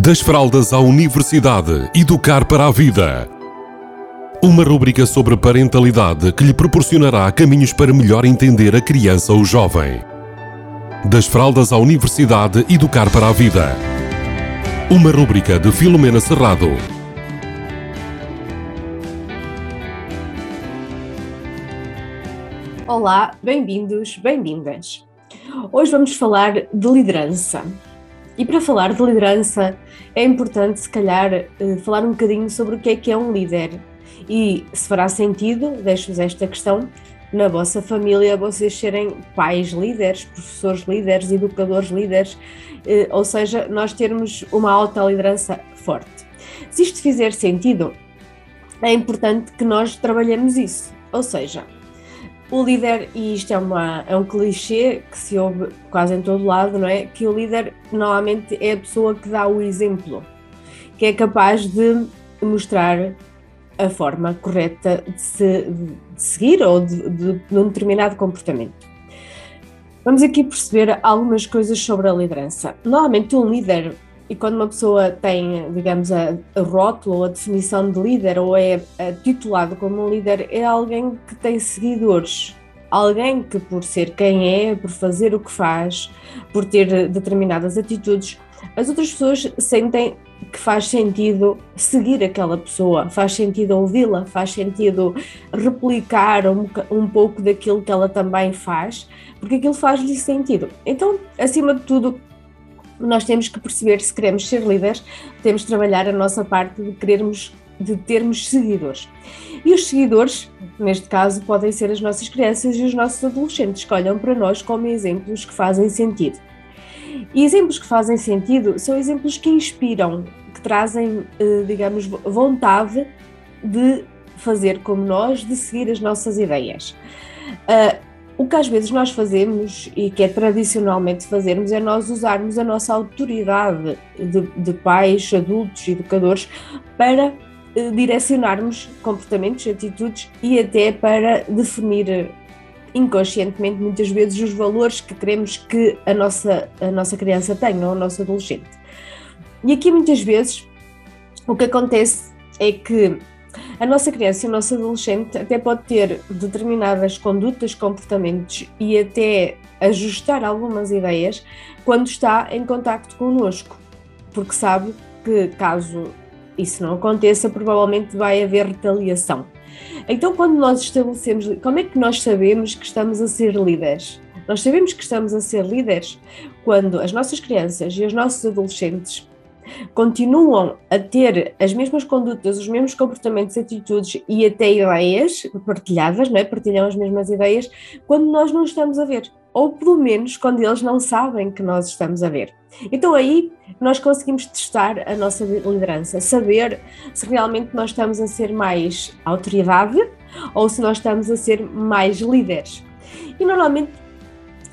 Das fraldas à universidade, educar para a vida. Uma rúbrica sobre parentalidade que lhe proporcionará caminhos para melhor entender a criança ou jovem. Das fraldas à universidade, educar para a vida. Uma rúbrica de Filomena Serrado. Olá, bem-vindos, bem-vindas. Hoje vamos falar de liderança. E para falar de liderança é importante, se calhar, eh, falar um bocadinho sobre o que é que é um líder. E se fará sentido, deixo-vos esta questão, na vossa família vocês serem pais líderes, professores líderes, educadores líderes, eh, ou seja, nós termos uma alta liderança forte. Se isto fizer sentido, é importante que nós trabalhemos isso, ou seja, o líder, e isto é, uma, é um clichê que se ouve quase em todo lado, não é? Que o líder normalmente é a pessoa que dá o exemplo, que é capaz de mostrar a forma correta de, se, de seguir ou de, de, de um determinado comportamento. Vamos aqui perceber algumas coisas sobre a liderança. Normalmente, um líder e quando uma pessoa tem, digamos, a, a rótulo ou a definição de líder ou é, é titulado como um líder, é alguém que tem seguidores. Alguém que, por ser quem é, por fazer o que faz, por ter determinadas atitudes, as outras pessoas sentem que faz sentido seguir aquela pessoa, faz sentido ouvi-la, faz sentido replicar um, um pouco daquilo que ela também faz, porque aquilo faz-lhe sentido. Então, acima de tudo, nós temos que perceber se queremos ser líderes, temos de trabalhar a nossa parte de querermos de termos seguidores. E os seguidores, neste caso, podem ser as nossas crianças e os nossos adolescentes, que olham para nós como exemplos que fazem sentido. E exemplos que fazem sentido são exemplos que inspiram, que trazem, eh, digamos, vontade de fazer como nós, de seguir as nossas ideias. O que às vezes nós fazemos e que é tradicionalmente fazermos é nós usarmos a nossa autoridade de, de pais, adultos, educadores para eh, direcionarmos comportamentos, atitudes e até para definir inconscientemente muitas vezes os valores que queremos que a nossa, a nossa criança tenha ou o nosso adolescente. E aqui muitas vezes o que acontece é que a nossa criança e o nosso adolescente até pode ter determinadas condutas, comportamentos e até ajustar algumas ideias quando está em contacto connosco, porque sabe que caso isso não aconteça, provavelmente vai haver retaliação. Então, quando nós estabelecemos, como é que nós sabemos que estamos a ser líderes? Nós sabemos que estamos a ser líderes quando as nossas crianças e os nossos adolescentes continuam a ter as mesmas condutas, os mesmos comportamentos, atitudes e até ideias partilhadas, não é? partilham as mesmas ideias, quando nós não estamos a ver, ou pelo menos quando eles não sabem que nós estamos a ver. Então aí nós conseguimos testar a nossa liderança, saber se realmente nós estamos a ser mais autoridade ou se nós estamos a ser mais líderes. E normalmente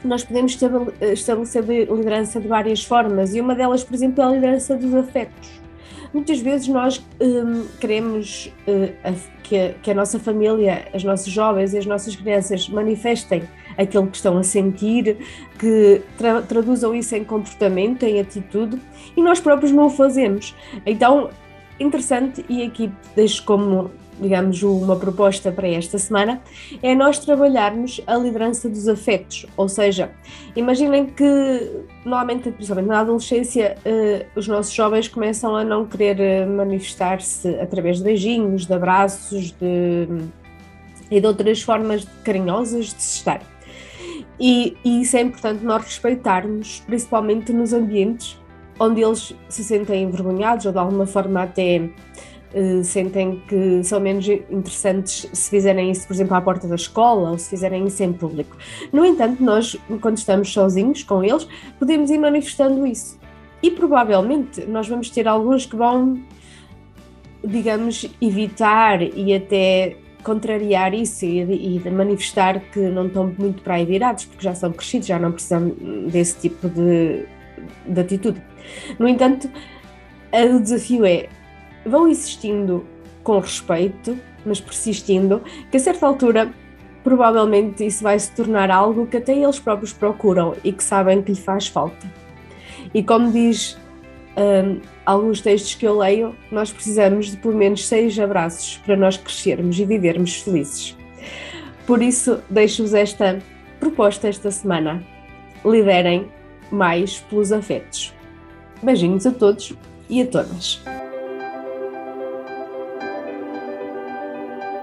nós podemos estabelecer liderança de várias formas e uma delas, por exemplo, é a liderança dos afetos. Muitas vezes nós hum, queremos uh, que, a, que, a, nossa família, as nossas jovens e as nossas crianças manifestem aquilo que estão a sentir, que tra traduzam isso em comportamento, em atitude, e nós próprios não o fazemos. Então, interessante, e aqui deixo como digamos, uma proposta para esta semana, é nós trabalharmos a liderança dos afetos. Ou seja, imaginem que, normalmente, principalmente na adolescência, uh, os nossos jovens começam a não querer eh, manifestar-se através de beijinhos, de abraços de, e de outras formas carinhosas de se estar. E, e isso é importante nós respeitarmos, principalmente nos ambientes onde eles se sentem envergonhados ou de alguma forma até sentem que são menos interessantes se fizerem isso, por exemplo, à porta da escola ou se fizerem isso em público. No entanto, nós, quando estamos sozinhos com eles, podemos ir manifestando isso. E provavelmente nós vamos ter alguns que vão, digamos, evitar e até contrariar isso e, e, manifestar que não estão muito para aí virados, porque já são crescidos, já não precisam desse tipo de, de atitude. No entanto, o desafio é vão insistindo com respeito, mas persistindo, que a certa altura provavelmente isso vai se tornar algo que até eles próprios procuram e que sabem que lhe faz falta. E como diz um, alguns textos que eu leio, nós precisamos de pelo menos seis abraços para nós crescermos e vivermos felizes. Por isso, deixo-vos esta proposta esta semana. Liderem mais pelos afetos. Beijinhos a todos e a todas.